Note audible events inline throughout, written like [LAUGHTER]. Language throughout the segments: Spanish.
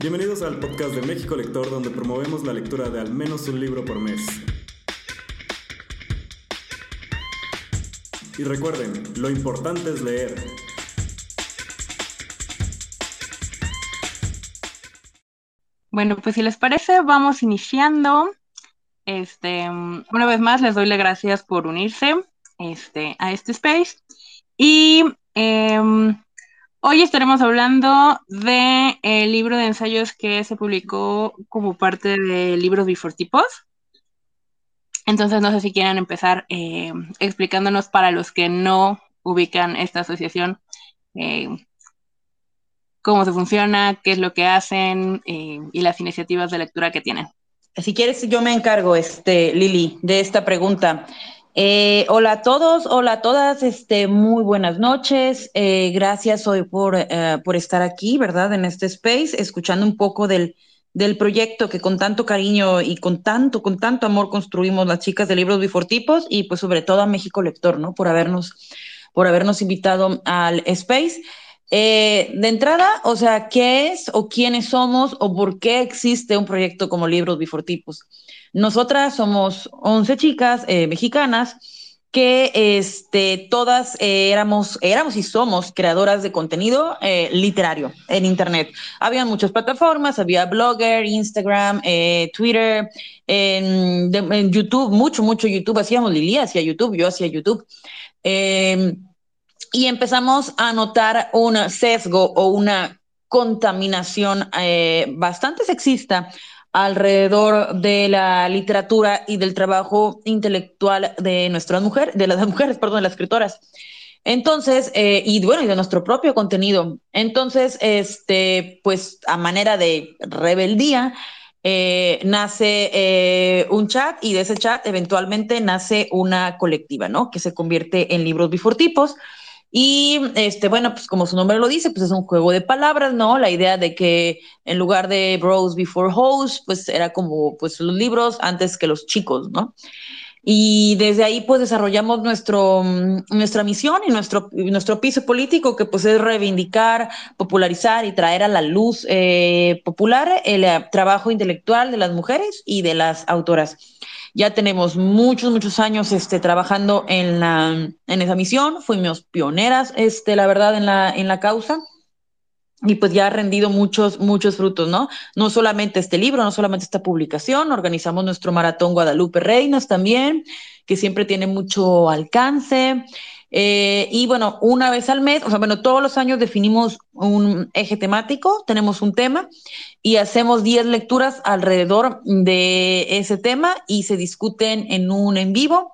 Bienvenidos al podcast de México Lector, donde promovemos la lectura de al menos un libro por mes. Y recuerden, lo importante es leer. Bueno, pues si les parece, vamos iniciando. Este, una vez más, les doy las gracias por unirse este, a este space. Y em, Hoy estaremos hablando del el libro de ensayos que se publicó como parte de Libros Before Tipos. Entonces, no sé si quieren empezar eh, explicándonos para los que no ubican esta asociación, eh, cómo se funciona, qué es lo que hacen eh, y las iniciativas de lectura que tienen. Si quieres, yo me encargo, este, Lili, de esta pregunta. Eh, hola a todos, hola a todas, este, muy buenas noches. Eh, gracias hoy por, eh, por estar aquí, ¿verdad? En este space, escuchando un poco del, del proyecto que con tanto cariño y con tanto, con tanto amor construimos las chicas de libros bifortipos y pues sobre todo a México Lector, ¿no? Por habernos, por habernos invitado al space. de entrada, o sea, ¿qué es o quiénes somos o por qué existe un proyecto como Libros Bifortipos? Nosotras somos 11 chicas eh, mexicanas que este, todas eh, éramos, éramos y somos creadoras de contenido eh, literario en Internet. Había muchas plataformas, había Blogger, Instagram, Twitter, en, en, YouTube, mucho, mucho YouTube. Hacíamos Lili, hacía YouTube, yo hacía YouTube. Em, y empezamos a notar un sesgo o una contaminación bastante sexista alrededor de la literatura y del trabajo intelectual de nuestras mujeres, de las [LAUGHS] mujeres, perdón, de las escritoras. Entonces, eh, y bueno, y de nuestro propio contenido. Entonces, este, pues a manera de rebeldía, eh, nace eh, un chat y de ese chat eventualmente nace una colectiva, ¿no? Que se convierte en libros bifortipos. Y este, bueno, pues como su nombre lo dice, pues es un juego de palabras, ¿no? La idea de que en lugar de Bros Before Hoes, pues era como pues los libros antes que los chicos, ¿no? Y desde ahí pues desarrollamos nuestro, nuestra misión y nuestro, nuestro piso político, que pues es reivindicar, popularizar y traer a la luz eh, popular el eh, trabajo intelectual de las mujeres y de las autoras. Ya tenemos muchos, muchos años este, trabajando en, la, en esa misión. Fuimos pioneras, este, la verdad, en la, en la causa. Y pues ya ha rendido muchos, muchos frutos, ¿no? No solamente este libro, no solamente esta publicación, organizamos nuestro maratón Guadalupe Reinas también, que siempre tiene mucho alcance. Eh, y bueno, una vez al mes, o sea, bueno, todos los años definimos un eje temático, tenemos un tema y hacemos 10 lecturas alrededor de ese tema y se discuten en un en vivo,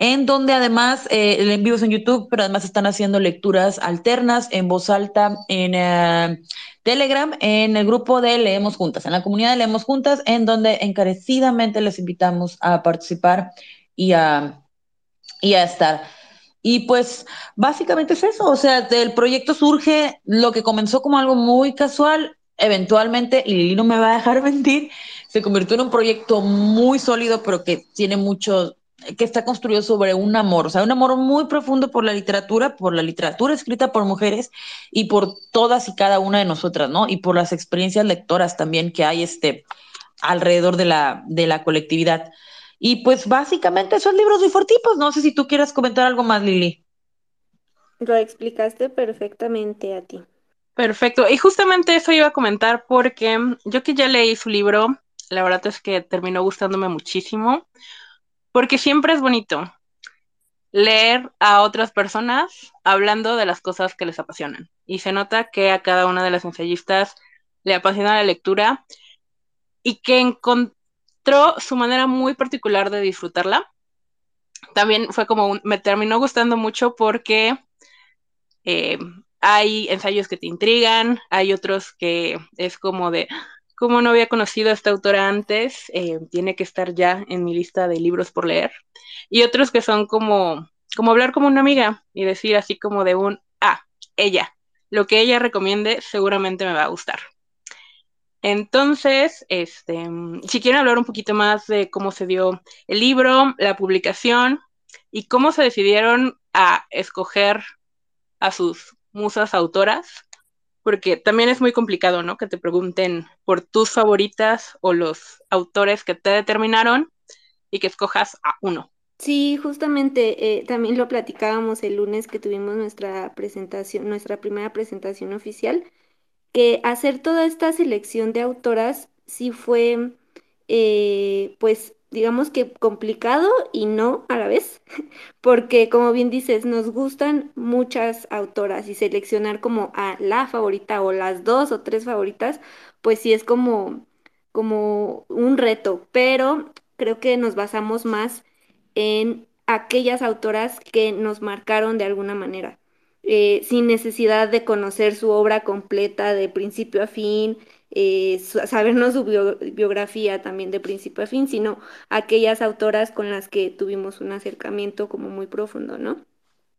en donde además eh, el en vivo es en YouTube, pero además están haciendo lecturas alternas en voz alta en eh, Telegram, en el grupo de Leemos Juntas, en la comunidad de Leemos Juntas, en donde encarecidamente les invitamos a participar y a, y a estar. Y pues básicamente es eso, o sea, del proyecto surge lo que comenzó como algo muy casual, eventualmente, y Lili no me va a dejar [LAUGHS] mentir, se convirtió en un proyecto muy sólido, pero que tiene mucho, que está construido sobre un amor, o sea, un amor muy profundo por la literatura, por la literatura escrita por mujeres y por todas y cada una de nosotras, ¿no? Y por las experiencias lectoras también que hay este, alrededor de la, de la colectividad. Y pues básicamente son libros bifortipos. No sé si tú quieras comentar algo más, Lili. Lo explicaste perfectamente a ti. Perfecto. Y justamente eso iba a comentar porque yo que ya leí su libro, la verdad es que terminó gustándome muchísimo, porque siempre es bonito leer a otras personas hablando de las cosas que les apasionan. Y se nota que a cada una de las ensayistas le apasiona la lectura y que su manera muy particular de disfrutarla. También fue como me terminó gustando mucho porque eh, hay ensayos que te intrigan, hay otros que es como de, como no había conocido a esta autora antes, eh, tiene que estar ya en mi lista de libros por leer. Y otros que son como, como hablar como una amiga y decir así como de un, ah, ella, lo que ella recomiende seguramente me va a gustar. Entonces, este, si quieren hablar un poquito más de cómo se dio el libro, la publicación y cómo se decidieron a escoger a sus musas autoras, porque también es muy complicado, ¿no? Que te pregunten por tus favoritas o los autores que te determinaron y que escojas a uno. Sí, justamente eh, también lo platicábamos el lunes que tuvimos nuestra presentación, nuestra primera presentación oficial, que hacer toda esta selección de autoras sí fue, eh, pues, digamos que complicado y no a la vez, [LAUGHS] porque como bien dices, nos gustan muchas autoras y seleccionar como a la favorita o las dos o tres favoritas, pues sí es como, como un reto, pero creo que nos basamos más en aquellas autoras que nos marcaron de alguna manera, eh, sin necesidad de conocer su obra completa de principio a fin, eh, sabernos su biografía también de principio a fin, sino aquellas autoras con las que tuvimos un acercamiento como muy profundo, ¿no?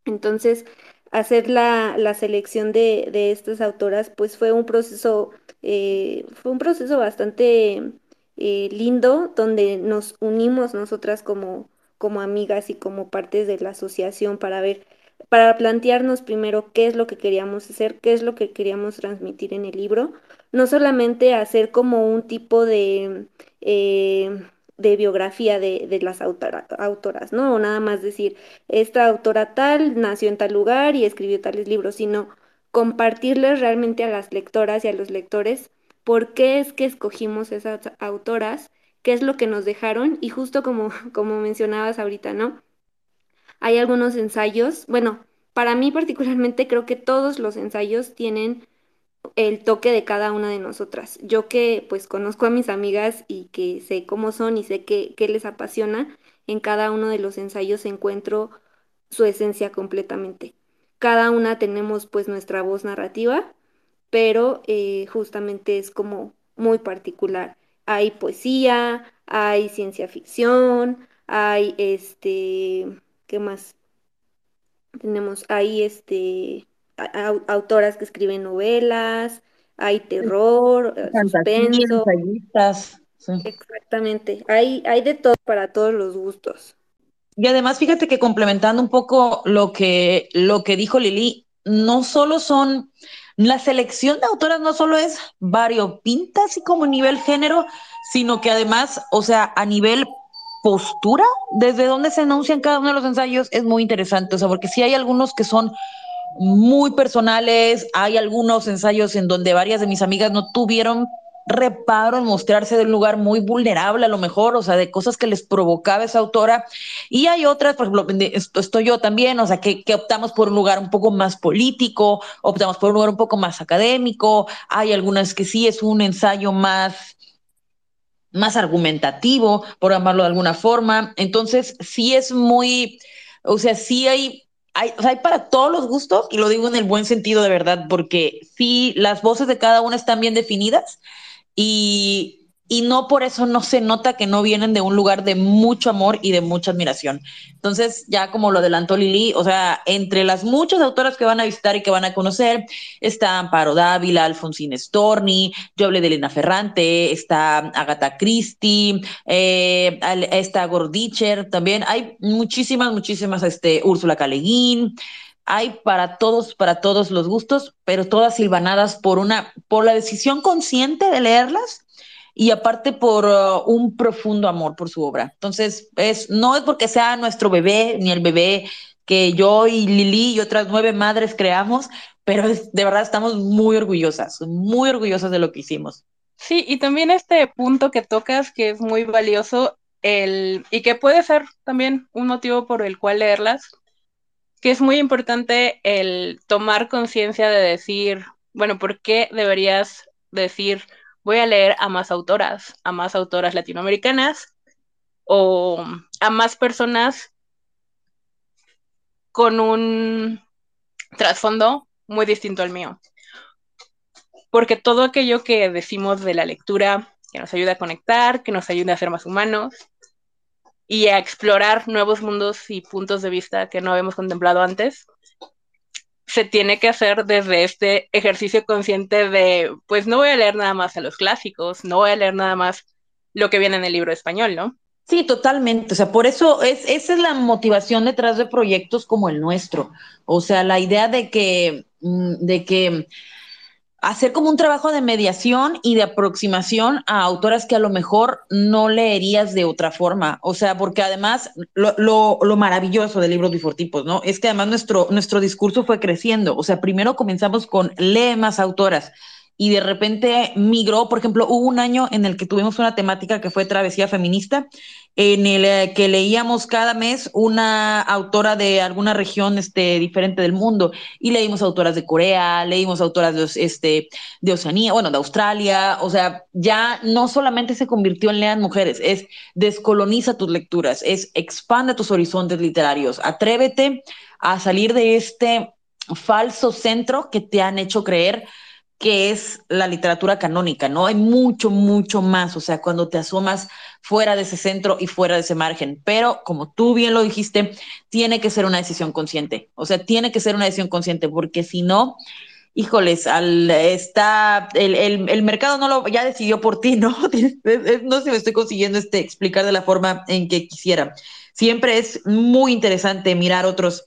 Entonces, hacer la, selección de, estas autoras, pues fue un proceso, eh, fue un proceso bastante lindo, donde nos unimos nosotras como, como amigas y como partes de la asociación para ver, para plantearnos primero qué es lo que queríamos hacer, qué es lo que queríamos transmitir en el libro, no solamente hacer como un tipo de, eh, de biografía de, las autoras, ¿no? O nada más decir, esta autora tal nació en tal lugar y escribió tales libros, sino compartirles realmente a las lectoras y a los lectores por qué es que escogimos esas autoras qué es lo que nos dejaron y justo como, como mencionabas ahorita, ¿no? Hay algunos ensayos, bueno, para mí particularmente creo que todos los ensayos tienen el toque de cada una de nosotras. Yo que pues conozco a mis amigas y que sé cómo son y sé qué, les apasiona, en cada uno de los ensayos encuentro su esencia completamente. Cada una tenemos pues nuestra voz narrativa, pero eh, justamente es como muy particular hay poesía, hay ciencia ficción, hay este, ¿qué más? Tenemos, hay este, autoras que escriben novelas, hay terror, eh, suspenso. Exactamente, hay, hay de todo para todos los gustos. Y además, fíjate que complementando un poco lo que, lo que dijo Lili, no solo son la selección de autoras no solo es variopinta, así como a nivel género, sino que además, o sea, a nivel postura, desde donde se enuncian cada uno de los ensayos, es muy interesante, o sea, porque sí hay algunos que son muy personales, hay algunos ensayos en donde varias de mis amigas no tuvieron reparo en mostrarse de un lugar muy vulnerable a lo mejor, o sea, de cosas que les provocaba esa autora. Y hay otras, por ejemplo, estoy yo también, o sea, que, que, optamos por un lugar un poco más político, optamos por un lugar un poco más académico, hay algunas que sí es un ensayo más más argumentativo, por llamarlo de alguna forma. Entonces, sí es muy, o sea, sí hay hay, hay, para todos los gustos, y lo digo en el buen sentido de verdad, porque sí, las voces de cada una están bien definidas, y, y no por eso no se nota que no vienen de un lugar de mucho amor y de mucha admiración. Entonces, ya como lo adelantó Lili, o sea, entre las muchas autoras que van a visitar y que van a conocer, está Amparo Dávila, Alfonsín Storni, yo hablé de Elena Ferrante, está Agatha Christie, eh, está Gordicher también, hay muchísimas, muchísimas, este, Úrsula Caleguín, hay para todos, para todos los gustos, pero todas silvanadas por una, por la decisión consciente de leerlas y aparte por uh, un profundo amor por su obra. Entonces, es, no es porque sea nuestro bebé, ni el bebé que yo y Lili y otras nueve madres creamos, pero de verdad estamos muy orgullosas, muy orgullosas de lo que hicimos. Sí, y también este punto que tocas que es muy valioso el, y que puede ser también un motivo por el cual leerlas, que es muy importante el tomar conciencia de decir, bueno, ¿por qué deberías decir, voy a leer a más autoras, a más autoras latinoamericanas o a más personas con un trasfondo muy distinto al mío? Porque todo aquello que decimos de la lectura, que nos ayuda a conectar, que nos ayuda a ser más humanos, y a explorar nuevos mundos y puntos de vista que no habíamos contemplado antes, se tiene que hacer desde este ejercicio consciente de, pues no voy a leer nada más a los clásicos, no voy a leer nada más lo que viene en el libro español, ¿no? Sí, totalmente. O sea, por eso es, esa es la motivación detrás de proyectos como el nuestro. O sea, la idea de que, mm, de que hacer como un trabajo de mediación y de aproximación a autoras que a lo mejor no leerías de otra forma. O sea, porque además lo, lo, lo maravilloso del libro Bifortipos, ¿no? Es que además nuestro, nuestro discurso fue creciendo. O sea, primero comenzamos con lee más autoras y de repente migró, por ejemplo, hubo un año en el que tuvimos una temática que fue travesía feminista, en el eh, que leíamos cada mes una autora de alguna región este, diferente del mundo. Y leímos autoras de Corea, leímos autoras de, este, de Oceanía, bueno, de Australia, o sea, ya no solamente se convirtió en lean mujeres, es descoloniza tus lecturas, es expande tus horizontes literarios, atrévete a salir de este falso centro que te han hecho creer que es la literatura canónica, ¿no? Hay mucho, mucho más, o sea, cuando te asomas fuera de ese centro y fuera de ese margen, pero como tú bien lo dijiste, tiene que ser una decisión consciente, o sea, tiene que ser una decisión consciente, porque si no, híjoles, al, está, el, el, el, mercado no lo, ya decidió por ti, ¿no? [LAUGHS] no sé si me estoy consiguiendo este, explicar de la forma en que quisiera. Siempre es muy interesante mirar otros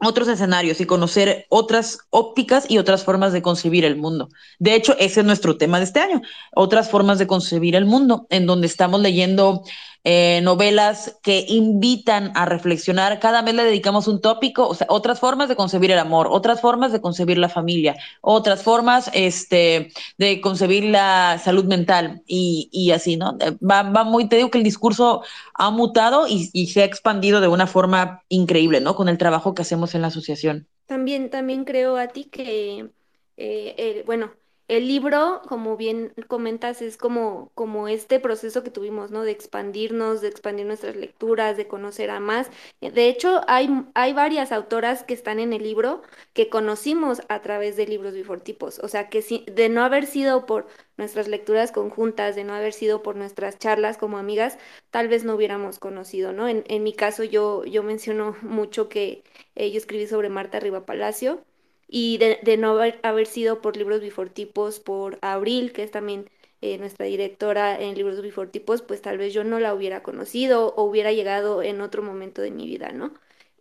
otros escenarios y conocer otras ópticas y otras formas de concebir el mundo. De hecho, ese es nuestro tema de este año, otras formas de concebir el mundo, en donde estamos leyendo eh, novelas que invitan a reflexionar. Cada mes le dedicamos un tópico, o sea, otras formas de concebir el amor, otras formas de concebir la familia, otras formas este, de concebir la salud mental y, y así, ¿no? Eh, va, va, muy, te digo que el discurso ha mutado y, se ha expandido de una forma increíble, ¿no? Con el trabajo que hacemos en la asociación. También, también creo a ti que, eh, bueno, el libro, como bien comentas, es como, como este proceso que tuvimos, ¿no? De expandirnos, de expandir nuestras lecturas, de conocer a más. De hecho, hay, hay varias autoras que están en el libro que conocimos a través de libros bifortipos. O sea, que si, de no haber sido por nuestras lecturas conjuntas, de no haber sido por nuestras charlas como amigas, tal vez no hubiéramos conocido, ¿no? En, en mi caso, yo, yo menciono [LAUGHS] mucho que eh, yo escribí sobre Marta Riva Palacio y de, no haber, haber, sido por libros bifortipos, por Abril, que es también eh, nuestra directora en libros bifortipos, pues tal vez yo no la hubiera conocido o hubiera llegado en otro momento de mi vida, ¿no?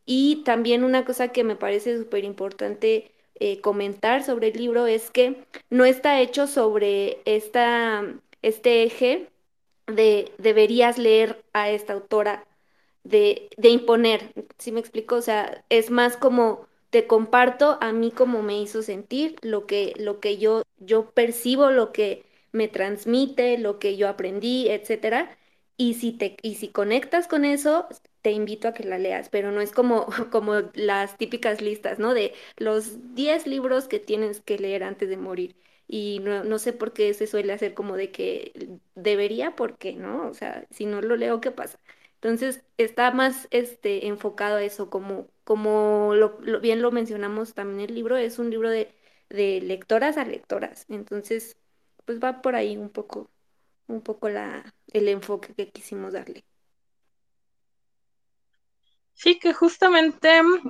Y también una cosa que me parece súper importante eh, comentar sobre el libro es que no está hecho sobre esta, este eje de deberías leer a esta autora, de, de imponer, ¿sí me explico? O sea, es más como te comparto a mí como me hizo sentir, lo que, lo que yo, yo percibo, lo que me transmite, lo que yo aprendí, etcétera. Y si te, y si conectas con eso, te invito a que la leas, pero no es como, [LAUGHS] como las típicas listas, ¿no? De los 10 libros que tienes que leer antes de morir. Y no, no sé por qué se suele hacer como de que debería, ¿por qué? ¿No? O sea, si no lo leo, ¿qué pasa? Entonces está más este, enfocado a eso, como, como lo, lo, bien lo mencionamos también el libro, es un libro de, de lectoras a lectoras. Entonces, pues va por ahí un poco, un poco la, el enfoque que quisimos darle. Sí, que justamente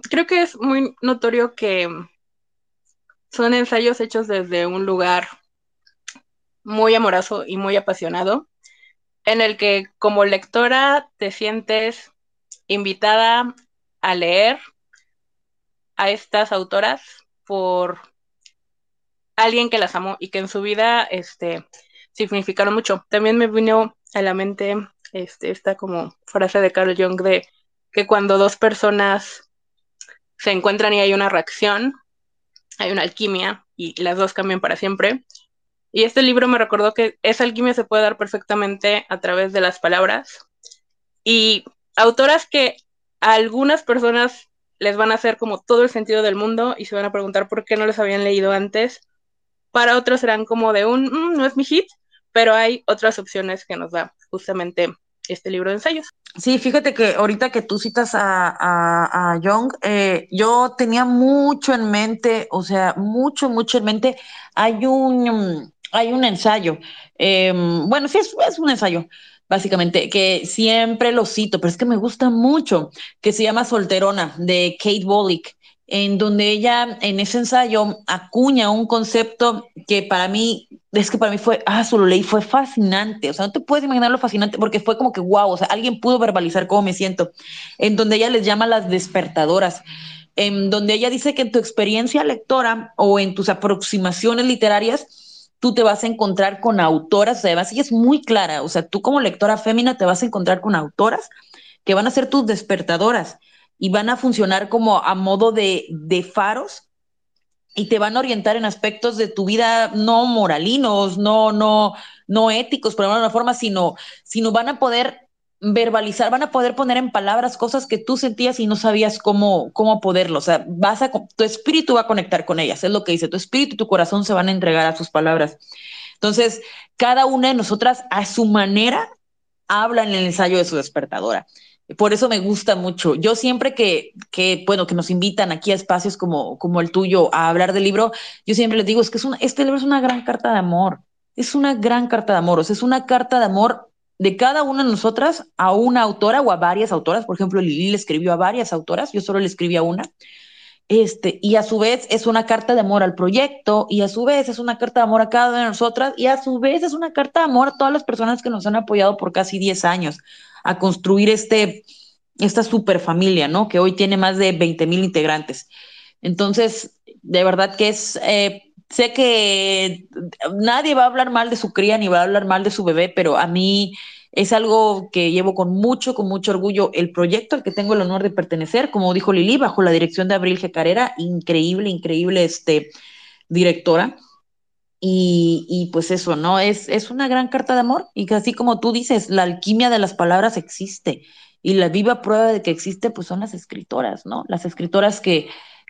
creo que es muy notorio que son ensayos hechos desde un lugar muy amoroso y muy apasionado en el que como lectora te sientes invitada a leer a estas autoras por alguien que las amó y que en su vida este, significaron mucho. También me vino a la mente este, esta como frase de Carl Jung de que cuando dos personas se encuentran y hay una reacción, hay una alquimia y las dos cambian para siempre, y este libro me recordó que esa alquimia se puede dar perfectamente a través de las palabras. Y autoras que a algunas personas les van a hacer como todo el sentido del mundo y se van a preguntar por qué no les habían leído antes. Para otros serán como de un, mmm, no es mi hit, pero hay otras opciones que nos da justamente este libro de ensayos. Sí, fíjate que ahorita que tú citas a, a, a Young, eh, yo tenía mucho en mente, o sea, mucho, mucho en mente. Hay un, hay un ensayo, eh, bueno, sí, es, un ensayo, básicamente, que siempre lo cito, pero es que me gusta mucho, que se llama Solterona, de Kate Bollick, en donde ella en ese ensayo acuña un concepto que para mí, es que para mí fue, ah, solo leí, fue fascinante, o sea, no te puedes imaginar lo fascinante, porque fue como que, wow, o sea, alguien pudo verbalizar cómo me siento, en donde ella les llama las despertadoras en donde ella dice que en tu experiencia lectora o en tus aproximaciones literarias, tú te vas a encontrar con autoras, o sea, además ella es muy clara, o sea, tú como lectora fémina te vas a encontrar con autoras que van a ser tus despertadoras y van a funcionar como a modo de, de faros y te van a orientar en aspectos de tu vida no moralinos, no, no, no éticos, por alguna forma, sino, sino van a poder verbalizar, van a poder poner en palabras cosas que tú sentías y no sabías cómo, cómo poderlo. O sea, vas a, tu espíritu va a conectar con ellas, es lo que dice, tu espíritu y tu corazón se van a entregar a sus palabras. Entonces, cada una de nosotras a su manera habla en el ensayo de su despertadora. Por eso me gusta mucho. Yo siempre que, que, bueno, que nos invitan aquí a espacios como, como el tuyo a hablar del libro, yo siempre les digo, es que es este libro es una gran carta de amor. Es una gran carta de amor. O sea, es una carta de amor de cada una de nosotras a una autora o a varias autoras. Por ejemplo, Lili le escribió a varias autoras, yo solo le escribí a una. Este, y a su vez es una carta de amor al proyecto, y a su vez es una carta de amor a cada una de nosotras, y a su vez es una carta de amor a todas las personas que nos han apoyado por casi 10 años a construir este, esta super familia, ¿no? Que hoy tiene más de 20 mil integrantes. Entonces, de verdad que es, eh, sé que nadie va a hablar mal de su cría ni va a hablar mal de su bebé, pero a mí es algo que llevo con mucho, con mucho orgullo. El proyecto al que tengo el honor de pertenecer, como dijo Lili, bajo la dirección de Abril G. Carrera, increíble, increíble este, directora. Y, y, pues eso, ¿no? Es, es una gran carta de amor y que así como tú dices, la alquimia de las palabras existe y la viva prueba de que existe, pues son las escritoras, ¿no? Las escritoras que,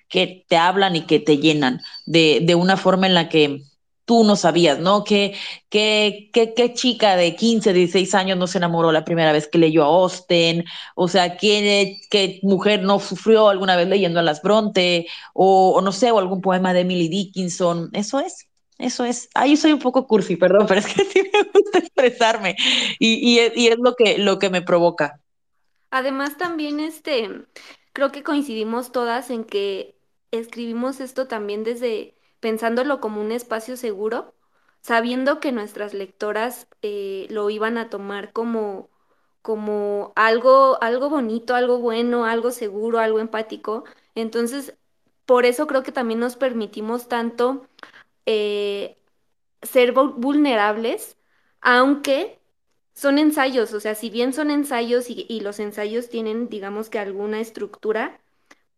que te hablan y que te llenan de, de una forma en la que tú no sabías, ¿no? ¿Qué, qué, qué, qué chica de 15, 16 años no se enamoró la primera vez que leyó a Austen? O sea, ¿qué, qué mujer no sufrió alguna vez leyendo a las Bronte? O, no sé, o algún poema de Emily Dickinson. Eso es, eso es. Ahí soy un poco cursi, perdón, [LAUGHS] pero es que sí me gusta expresarme y, y, y es lo que, lo que me provoca. Además, también este, creo que coincidimos todas en que escribimos esto también desde pensándolo como un espacio seguro, sabiendo que nuestras lectoras eh, lo iban a tomar como, como algo, algo bonito, algo bueno, algo seguro, algo empático. Entonces, por eso creo que también nos permitimos tanto eh, ser vulnerables, aunque son ensayos, o sea, si bien son ensayos y, y, los ensayos tienen, digamos que alguna estructura,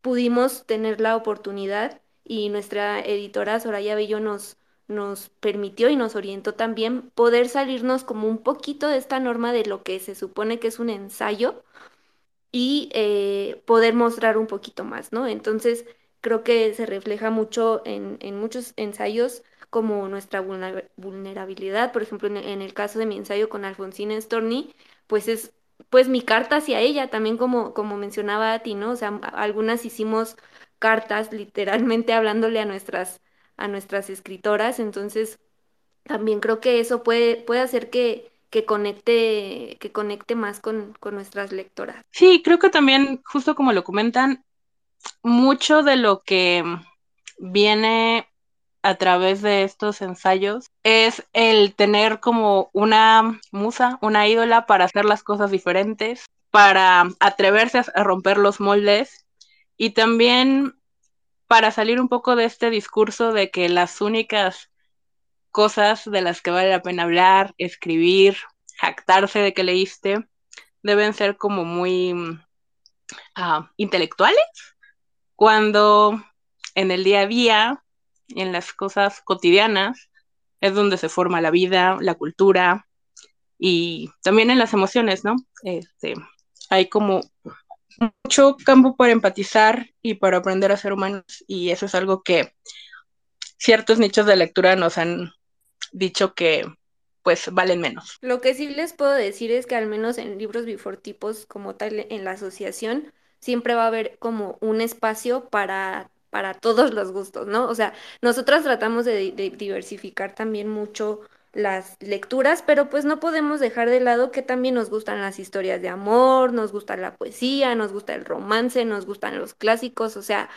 pudimos tener la oportunidad y nuestra editora Soraya Bello nos, nos permitió y nos orientó también poder salirnos como un poquito de esta norma de lo que se supone que es un ensayo y eh, poder mostrar un poquito más, ¿no? Entonces, creo que se refleja mucho en, en muchos ensayos como nuestra vulnerabilidad, por ejemplo, en, el caso de mi ensayo con Alfonsina Storni, pues es pues mi carta hacia ella, también como, como mencionaba a ti, ¿no? O sea, algunas hicimos cartas literalmente hablándole a nuestras, a nuestras escritoras, entonces también creo que eso puede, puede hacer que, que conecte, que conecte más con, con nuestras lectoras. Sí, creo que también, justo como lo comentan, mucho de lo que viene a través de estos ensayos es el tener como una musa, una ídola para hacer las cosas diferentes, para atreverse a romper los moldes y también para salir un poco de este discurso de que las únicas cosas de las que vale la pena hablar, escribir, jactarse de que leíste, deben ser como muy uh, intelectuales, cuando en el día a día, en las cosas cotidianas, es donde se forma la vida, la cultura y también en las emociones, ¿no? Este, hay como mucho campo para empatizar y para aprender a ser humanos y eso es algo que ciertos nichos de lectura nos han dicho que pues valen menos. Lo que sí les puedo decir es que al menos en libros bifortipos como tal en la asociación siempre va a haber como un espacio para para todos los gustos, ¿no? O sea, nosotras tratamos de, diversificar también mucho las lecturas, pero pues no podemos dejar de lado que también nos gustan las historias de amor, nos gusta la poesía, nos gusta el romance, nos gustan los clásicos, o sea,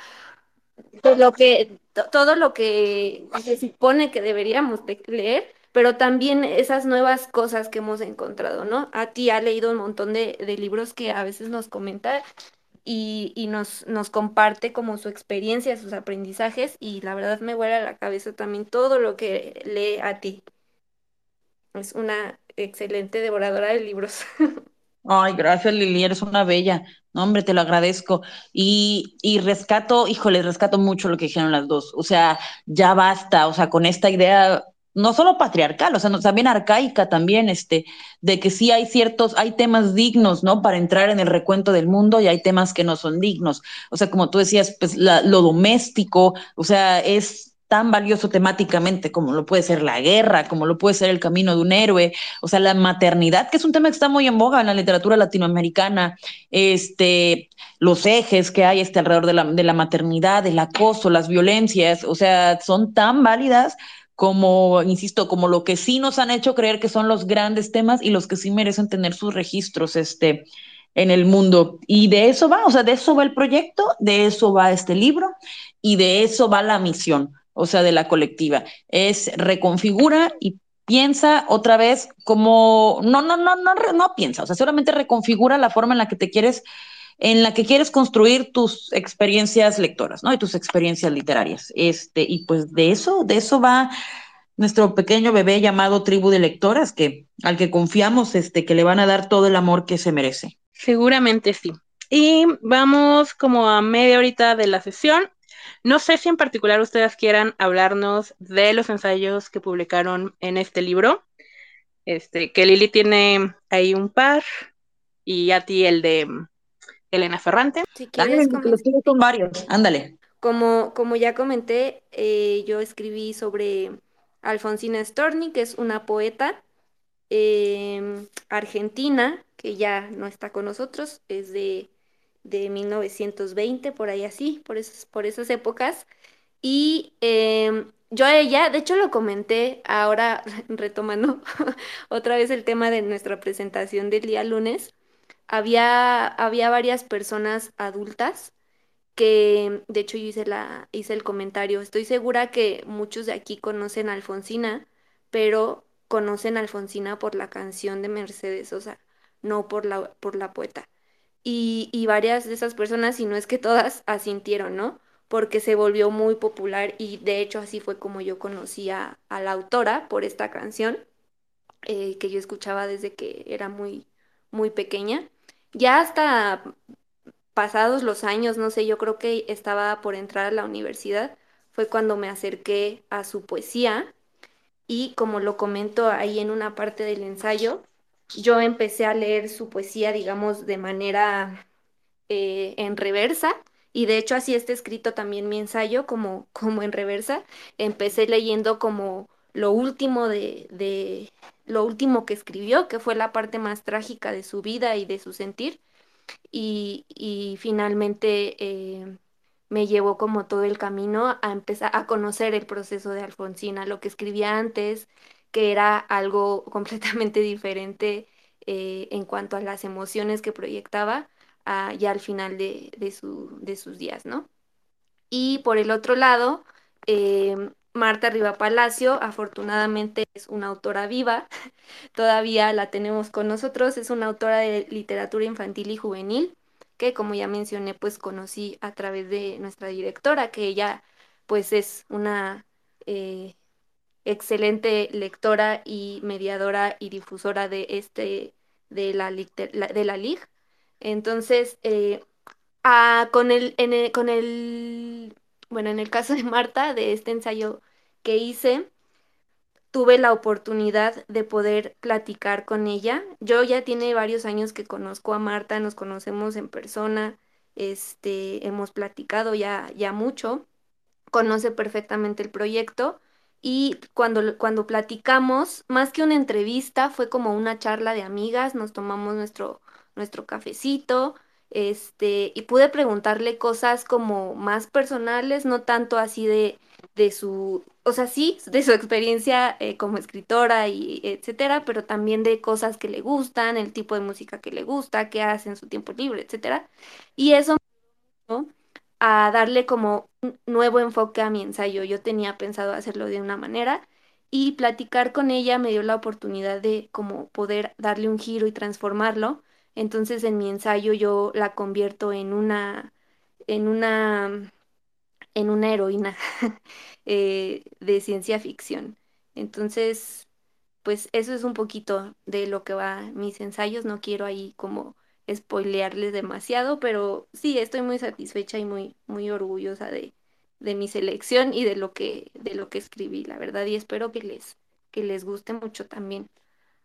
lo que, todo lo que se supone que deberíamos de leer, pero también esas nuevas cosas que hemos encontrado, ¿no? A ti ha leído un montón de libros que a veces nos comenta y, nos, nos comparte como su experiencia, sus aprendizajes y la verdad me vuela la cabeza también todo lo que lee a ti. Es una excelente devoradora de libros. [LAUGHS] Ay, gracias Lili, eres una bella. Hombre, te lo agradezco. Y, y rescato, híjole, rescato mucho lo que dijeron las dos. O sea, ya basta, o sea, con esta idea no solo patriarcal, o sea, también arcaica también, este, de que sí hay ciertos, hay temas dignos, ¿no? Para entrar en el recuento del mundo y hay temas que no son dignos. O sea, como tú decías, pues lo doméstico, o sea, es tan valioso temáticamente como lo puede ser la guerra, como lo puede ser el camino de un héroe, o sea, la maternidad, que es un tema que está muy en boga en la literatura latinoamericana, este, los ejes que hay este, alrededor de la, de la maternidad, el acoso, las violencias, o sea, son tan válidas como, insisto, como lo que sí nos han hecho creer que son los grandes temas y los que sí merecen tener sus registros, este, en el mundo. Y de eso va, o sea, de eso va el proyecto, de eso va este libro y de eso va la misión o sea, de la colectiva. Es reconfigura y piensa otra vez como, no, no, no, no, no piensa, o sea, solamente reconfigura la forma en la que te quieres, en la que quieres construir tus experiencias lectoras, ¿no? Y tus experiencias literarias. Este, y pues de eso, de eso va nuestro pequeño bebé llamado tribu de lectoras, que, al que confiamos, este, que le van a dar todo el amor que se merece. Seguramente sí. Y vamos como a media horita de la sesión. No sé si en particular ustedes quieran hablarnos de los ensayos que publicaron en este libro. Este, que Lili tiene ahí un par y a ti el de Elena Ferrante. Si quieres, los son varios, ándale. Como, como ya comenté, eh, yo escribí sobre Alfonsina Storni, que es una poeta em, argentina que ya no está con nosotros, es de de 1920, por ahí así, por, esas, por esas épocas. Y em, yo a ella, de hecho lo comenté ahora [LAUGHS] retomando [LAUGHS] otra vez el tema de nuestra presentación del día lunes, había, había varias personas adultas que, de hecho yo hice, la, hice el comentario, estoy segura que muchos de aquí conocen a Alfonsina, pero conocen a Alfonsina por la canción de Mercedes Sosa, no por la, por la poeta. Y, varias de esas personas, si no es que todas, asintieron, ¿no? Porque se volvió muy popular y de hecho así fue como yo conocí a, la autora por esta canción, eh, que yo escuchaba desde que era muy, muy pequeña. Ya hasta pasados los años, no sé, yo creo que estaba por entrar a la universidad, fue cuando me acerqué a su poesía y como lo comento ahí en una parte del ensayo, yo empecé a leer su poesía, digamos, de manera eh, en reversa. Y de hecho así está escrito también mi ensayo como, como en reversa. Empecé leyendo como lo último de, de, lo último que escribió, que fue la parte más trágica de su vida y de su sentir. Y, y finalmente eh, me llevó como todo el camino a empezar a conocer el proceso de Alfonsina, lo que escribía antes, que era algo [LAUGHS] completamente diferente eh, en cuanto a las emociones que proyectaba ya al final de, de, sus días, ¿no? Y por el otro lado, eh, Marta Riva Palacio, afortunadamente es una autora viva, [LAUGHS] todavía la tenemos con nosotros, es una autora de literatura infantil y juvenil, que como ya mencioné, pues conocí a través de nuestra directora, que ella pues es una eh, excelente lectora y mediadora y difusora de este de la, de la LIG. Entonces, eh, con, el, en con el, bueno, en el caso de Marta, de este ensayo que hice, tuve la oportunidad de poder platicar con ella. Yo ya tiene varios años que conozco a Marta, nos conocemos en persona, este, hemos platicado ya, ya mucho, conoce perfectamente el proyecto y cuando, cuando platicamos, más que una entrevista, fue como una charla de amigas, nos tomamos nuestro, nuestro cafecito, este, y pude preguntarle cosas como más personales, no tanto así de, de su, o sea, sí, de su experiencia eh, como escritora y etcétera, pero también de cosas que le gustan, el tipo de música que le gusta, qué hace en su tiempo libre, etcétera. Y eso a darle como un nuevo enfoque a mi ensayo. Yo tenía pensado hacerlo de una manera y platicar con ella me dio la oportunidad de como poder darle un giro y transformarlo. Entonces en mi ensayo yo la convierto en una, en una, en una heroína [LAUGHS] eh, de ciencia ficción. Entonces, pues eso es un poquito de lo que va mis ensayos. No quiero ahí como spoilearles demasiado, pero sí, estoy muy satisfecha y muy, muy orgullosa de, de mi selección y de lo que, de lo que escribí, la verdad, y espero que les, que les guste mucho también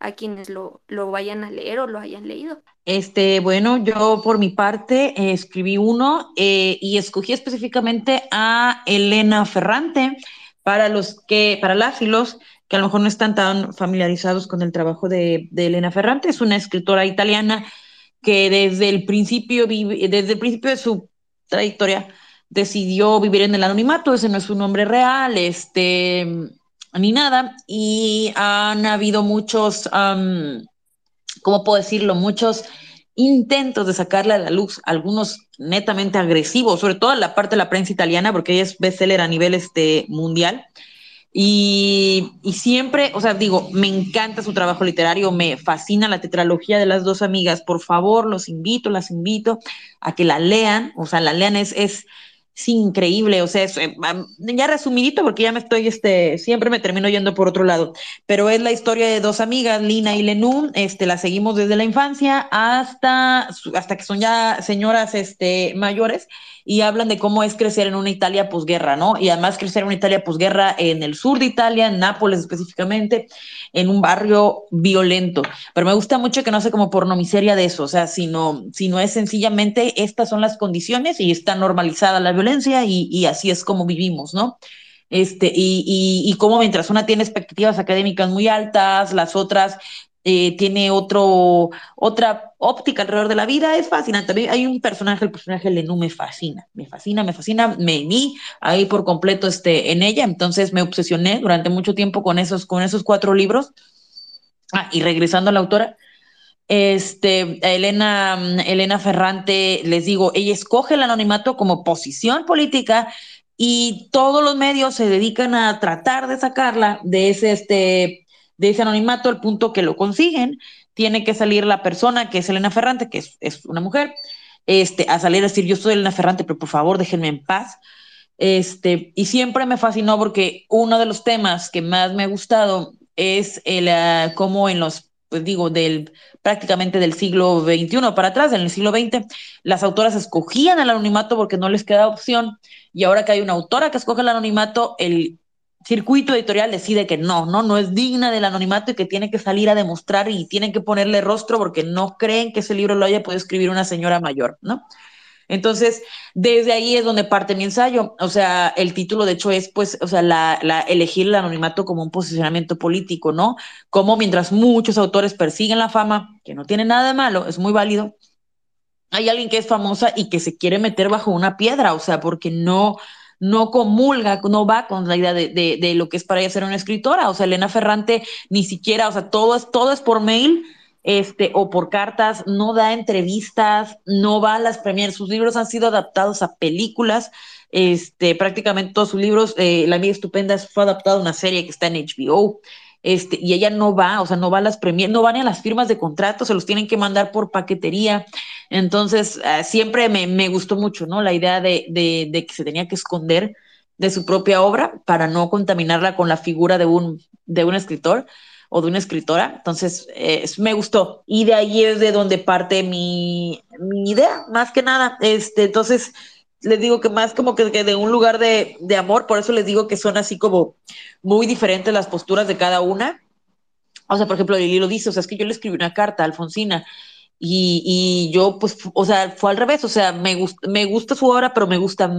a quienes lo, lo vayan a leer o lo hayan leído. Este, bueno, yo por mi parte eh, escribí uno eh, y escogí específicamente a Elena Ferrante para los que, para las y los que a lo mejor no están tan familiarizados con el trabajo de, Elena Ferrante, es una escritora italiana que desde el principio, desde el principio de su trayectoria decidió vivir en el anonimato, ese no es su nombre real, este, ni nada, y han habido muchos, um, ¿cómo puedo decirlo? Muchos intentos de sacarle a la luz, algunos netamente agresivos, sobre todo en la parte de la prensa italiana, porque ella es bestseller a nivel este, mundial. Y, y, siempre, o sea, digo, me encanta su trabajo literario, me fascina la tetralogía de las dos amigas. Por favor, los invito, las invito a que la lean. O sea, la lean es es increíble, o sea, es, eh, ya resumidito porque ya me estoy, este, siempre me termino yendo por otro lado, pero es la historia de dos amigas, Lina y Lenú, este, la seguimos desde la infancia hasta, hasta que son ya señoras, este, mayores y hablan de cómo es crecer en una Italia posguerra, ¿no? Y además crecer en una Italia posguerra en el sur de Italia, en Nápoles específicamente, en un barrio violento. Pero me gusta mucho que no sea como pornomiseria de eso, o sea, sino, es sencillamente estas son las condiciones y está normalizada la violencia y, así es como vivimos, ¿no? Este, y, y cómo mientras una tiene expectativas académicas muy altas, las otras eh, tiene otro, otra óptica alrededor de la vida, es fascinante. También hay un personaje, el personaje de Lenú me fascina, me fascina, me fascina, me vi ahí por completo este, en ella, entonces me obsesioné durante mucho tiempo con esos, con esos cuatro libros. Ah, y regresando a la autora, este, Elena, Elena Ferrante, les digo, ella escoge el anonimato como posición política y todos los medios se dedican a tratar de sacarla de ese, este, de ese anonimato al punto que lo consiguen, tiene que salir la persona que es Elena Ferrante, que es, una mujer, este, a salir a decir yo soy Elena Ferrante, pero por favor déjenme en paz. Este, y siempre me fascinó porque uno de los temas que más me ha gustado es el uh, cómo en los, pues digo, del prácticamente del siglo XXI para atrás, en el siglo XX, las autoras escogían el anonimato porque no les queda opción. Y ahora que hay una autora que escoge el anonimato, el circuito editorial decide que no, no, no es digna del anonimato y que tiene que salir a demostrar y tienen que ponerle rostro porque no creen que ese libro lo haya podido escribir una señora mayor, ¿no? Entonces, desde ahí es donde parte mi ensayo. O sea, el título de hecho es, pues, o sea, la, elegir el anonimato como un posicionamiento político, ¿no? Como mientras muchos autores persiguen la fama, que no tiene nada de malo, es muy válido, hay alguien que es famosa y que se quiere meter bajo una piedra, o sea, porque no, no comulga, no va con la idea de, de, lo que es para ella ser una escritora. O sea, Elena Ferrante ni siquiera, o sea, todo es, todo es por mail este, o por cartas, no da entrevistas, no va a las premieres. Sus libros han sido adaptados a películas. Este, prácticamente todos sus libros, eh, La Amiga Estupenda fue adaptado a una serie que está en HBO. Este, y ella no va, o sea, no va a las premieres, no van a las firmas de contrato, se los tienen que mandar por paquetería. Entonces, uh, siempre me, me, gustó mucho, ¿no? La idea de, de, de, que se tenía que esconder de su propia obra para no contaminarla con la figura de un, de un escritor o de una escritora. Entonces, eh, me gustó. Y de ahí es de donde parte mi, mi idea, más que nada. Este, entonces, les digo que más como que, de un lugar de, de, amor, por eso les digo que son así como muy diferentes las posturas de cada una. O sea, por ejemplo, Lili lo dice, o sea, es que yo le escribí una carta a Alfonsina y, y yo, pues, o sea, fue al revés, o sea, me, gust, me gusta su obra, pero me gusta,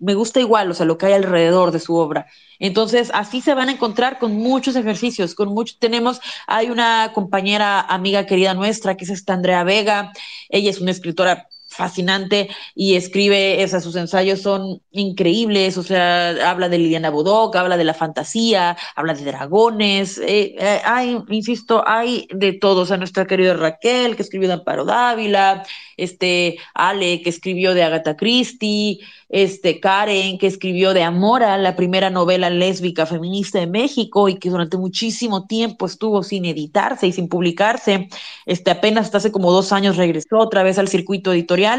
me gusta igual, o sea, lo que hay alrededor de su obra. Entonces, así se van a encontrar con muchos ejercicios, con muchos, tenemos, hay una compañera, amiga querida nuestra, que es esta Andrea Vega, ella es una escritora fascinante y escribe, o sea, sus ensayos son increíbles, o sea, habla de Liliana Bodoc, habla de la fantasía, habla de dragones, eh, eh, hay, insisto, hay de todos, o sea, nuestra querida Raquel, que escribió de Amparo Dávila, este, Ale, que escribió de Agatha Christie, este, Karen, que escribió de Amora, la primera novela lésbica feminista de México y que durante muchísimo tiempo estuvo sin editarse y sin publicarse. Este, apenas hace como dos años regresó otra vez al circuito editorial.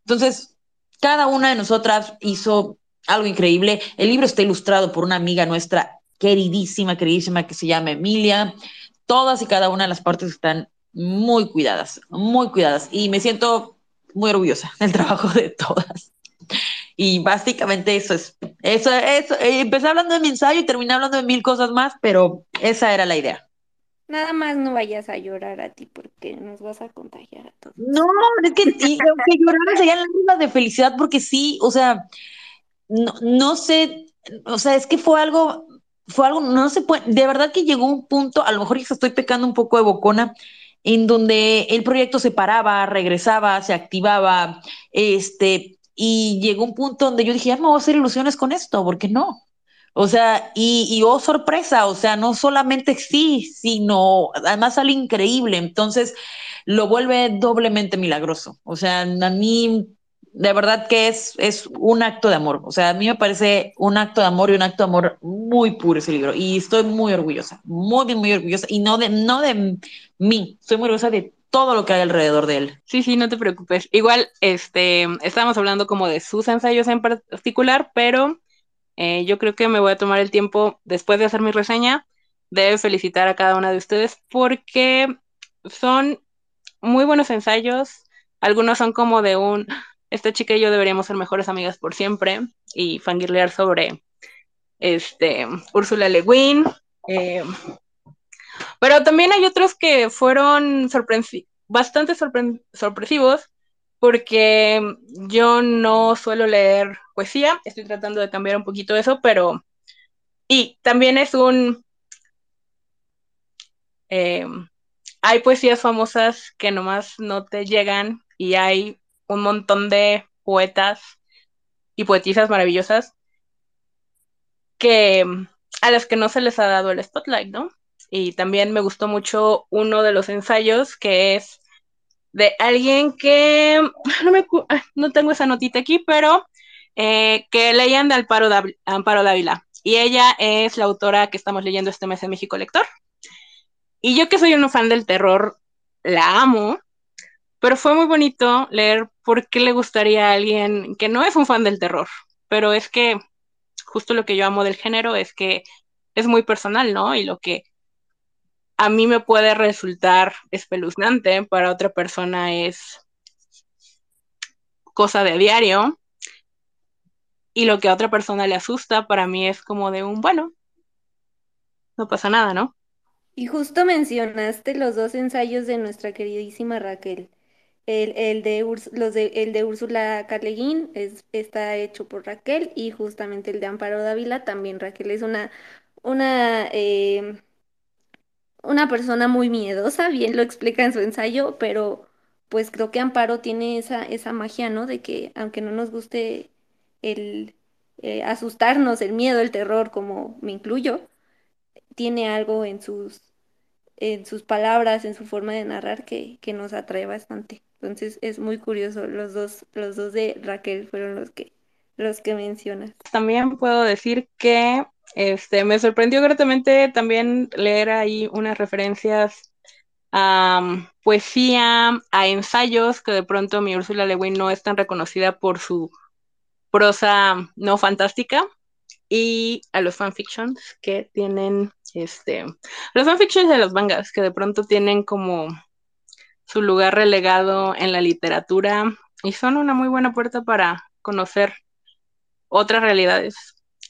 Entonces, cada una de nosotras hizo algo increíble. El libro está ilustrado por una amiga nuestra queridísima, queridísima, que se llama Emilia. Todas y cada una de las partes están muy cuidadas, muy cuidadas. Y me siento muy orgullosa del trabajo de todas. Y básicamente eso es, eso, eso, eh, empecé hablando de mi ensayo y terminé hablando de mil cosas más, pero esa era la idea. Nada más no vayas a llorar a ti porque nos vas a contagiar a todos. No, es que aunque llorara serían lágrimas de felicidad porque sí, o sea, no, no sé, o sea, es que fue algo, fue algo, no se puede, de verdad que llegó un punto, a lo mejor ya estoy pecando un poco de bocona, en donde el proyecto se paraba, regresaba, se activaba, este, y llegó un punto donde yo dije, ya me voy a hacer ilusiones con esto, ¿por qué no? O sea, y, y oh sorpresa, o sea, no solamente sí, sino además sale increíble, entonces lo vuelve doblemente milagroso. O sea, a mí de verdad que es, es un acto de amor. O sea, a mí me parece un acto de amor y un acto de amor muy puro ese libro. Y estoy muy orgullosa, muy, muy orgullosa. Y no de, no de mí, estoy muy orgullosa de todo lo que hay alrededor de él. Sí, sí, no te preocupes. Igual, este, estábamos hablando como de sus ensayos en particular, pero eh, yo creo que me voy a tomar el tiempo, después de hacer mi reseña, de felicitar a cada una de ustedes porque son muy buenos ensayos. Algunos son como de un, esta chica y yo deberíamos ser mejores amigas por siempre y fangirlear sobre este, Úrsula Le Guin. Eh, pero también hay otros que fueron bastante sorpresivos porque yo no suelo leer poesía, estoy tratando de cambiar un poquito eso, pero... Y también es un... Eh, hay poesías famosas que nomás no te llegan y hay un montón de poetas y poetisas maravillosas que a las que no se les ha dado el spotlight, ¿no? Y también me gustó mucho uno de los ensayos que es de alguien que no, me, no tengo esa notita aquí, pero eh, que leían de Amparo Dávila. Y ella es la autora que estamos leyendo este mes en México Lector. Y yo que soy un fan del terror, la amo, pero fue muy bonito leer por qué le gustaría a alguien que no es un fan del terror, pero es que justo lo que yo amo del género es que es muy personal, ¿no? Y lo que a mí me puede resultar espeluznante, para otra persona es cosa de diario. Y lo que a otra persona le asusta, para mí es como de un, bueno, no pasa nada, ¿no? Y justo mencionaste los dos ensayos de nuestra queridísima Raquel. El, de, los de, el de Úrsula Carleguín es, está hecho por Raquel y justamente el de Amparo Dávila también. Raquel es una, una, eh, una persona muy miedosa, bien lo explica en su ensayo, pero pues creo que Amparo tiene esa, esa magia, ¿no? De que aunque no nos guste el eh, asustarnos, el miedo, el terror, como me incluyo, tiene algo en sus, en sus palabras, en su forma de narrar que, que nos atrae bastante. Entonces es muy curioso, los dos, los dos de Raquel fueron los que, los que mencionas. También puedo decir que este, me sorprendió gratamente también leer ahí unas referencias a poesía, a ensayos, que de pronto mi Úrsula Lewin no es tan reconocida por su prosa no fantástica, y a los fanfictions que tienen, este, los fanfictions de los mangas, que de pronto tienen como su lugar relegado en la literatura y son una muy buena puerta para conocer otras realidades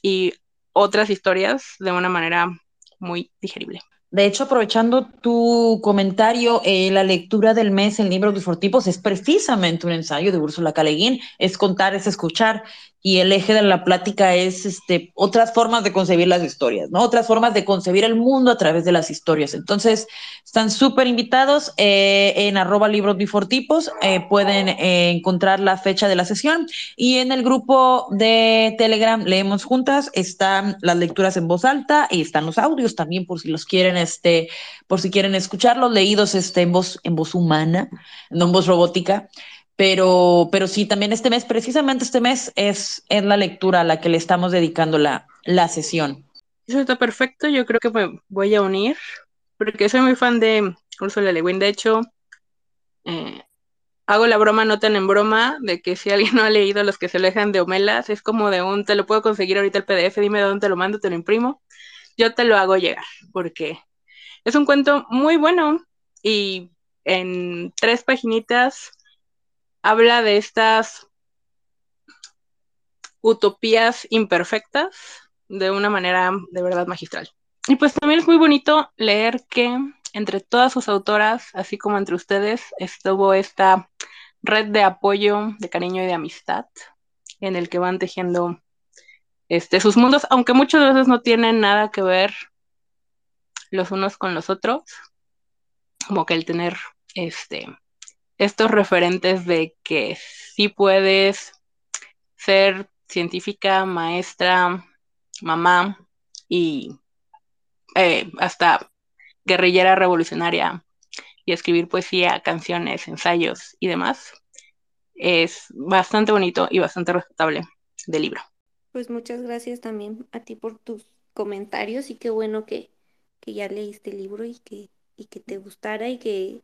y otras historias de una manera muy digerible. De hecho, aprovechando tu comentario, eh, la lectura del mes en libro de Fortipos es precisamente un ensayo de Úrsula Caleguín, es contar, es escuchar, y el eje de la plática es este, otras formas de concebir las historias, ¿no? Otras formas de concebir el mundo a través de las historias. Entonces, están súper invitados eh, en arroba libros bifortipos, eh, pueden eh, encontrar la fecha de la sesión y en el grupo de Telegram Leemos Juntas están las lecturas en voz alta y están los audios también por si los quieren, este, por si quieren escucharlos, leídos este, en voz, en voz humana, no en voz robótica pero, pero sí, también este mes, precisamente este mes, es, es la lectura a la que le estamos dedicando la, la sesión. Eso está perfecto, yo creo que me voy a unir, porque soy muy fan de Ursula Le Guin. De hecho, eh, hago la broma no tan en broma de que si alguien [LAUGHS] no ha leído los que se alejan de Homelas, es como de un te lo puedo conseguir ahorita el PDF, dime dónde te lo mando, te lo imprimo. Yo te lo hago llegar, porque es un cuento muy bueno y en tres paginitas habla de estas utopías imperfectas de una manera de verdad magistral. Y pues también es muy bonito leer que entre todas sus autoras, así como entre ustedes, estuvo esta red de apoyo, de cariño y de amistad, en el que van tejiendo este, sus mundos, aunque muchas veces no tienen nada que ver los unos con los otros, como que el tener este, estos referentes de que sí puedes ser científica, maestra, mamá y eh, hasta guerrillera revolucionaria y escribir poesía, canciones, ensayos y demás, es bastante bonito y bastante respetable del libro. Pues muchas gracias también a ti por tus comentarios y qué bueno que, que ya leíste el libro y que, y que te gustara y que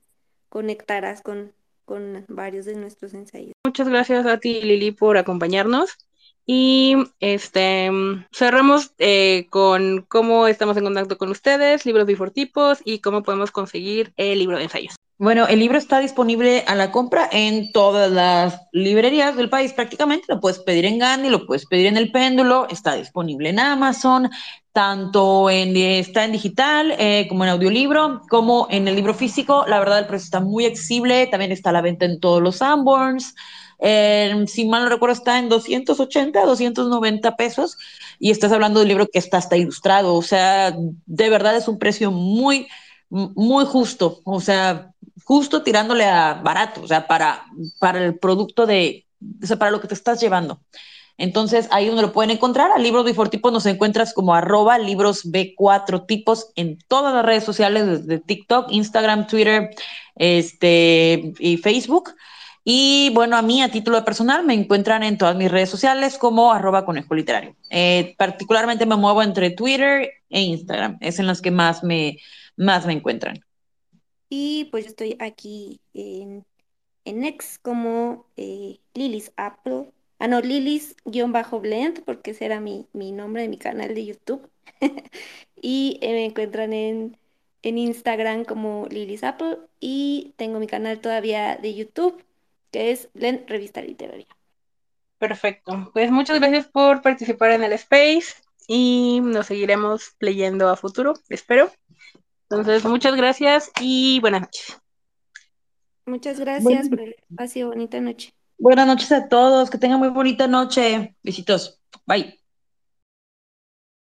conectaras con, con varios de nuestros ensayos. Muchas gracias a ti, Lili, por acompañarnos. Y este cerramos eh, con cómo estamos en contacto con ustedes, libros bifortipos y cómo podemos conseguir el libro de ensayos. Bueno, el libro está disponible a la compra en todas las librerías del país prácticamente. Lo puedes pedir en Gandhi, lo puedes pedir en El Péndulo, está disponible en Amazon, tanto en, está en digital eh, como en audiolibro, como en el libro físico. La verdad, el precio está muy accesible. También está a la venta en todos los Sanborns. Eh, si mal no recuerdo, está en 280, 290 pesos. Y estás hablando de un libro que está hasta ilustrado. O sea, de verdad es un precio muy, muy justo. O sea, justo tirándole a barato, o sea, para, para el producto de, o sea, para lo que te estás llevando. Entonces, ahí donde lo pueden encontrar, al libro Before Tipos nos encuentras como arroba libros B4 tipos en todas las redes sociales, desde TikTok, Instagram, Twitter este, y Facebook. Y bueno, a mí a título personal me encuentran en todas mis redes sociales como arroba conejo literario. Eh, particularmente me muevo entre Twitter e Instagram, es en las que más me, más me encuentran. Y pues yo estoy aquí en, en X como eh, Lilis Apple. Ah, no, Lilis-Blend, porque ese era mi, nombre de mi canal de YouTube. [LAUGHS] y eh, me encuentran en, en Instagram como Lilis Apple. Y tengo mi canal todavía de YouTube, que es Blend Revista Literaria. Perfecto. Pues muchas gracias por participar en el Space y nos seguiremos leyendo a futuro, espero. Entonces, muchas gracias y buenas noches. Muchas gracias por el espacio. Bonita noche. Buenas noches a todos. Que tengan muy bonita noche. Besitos. Bye.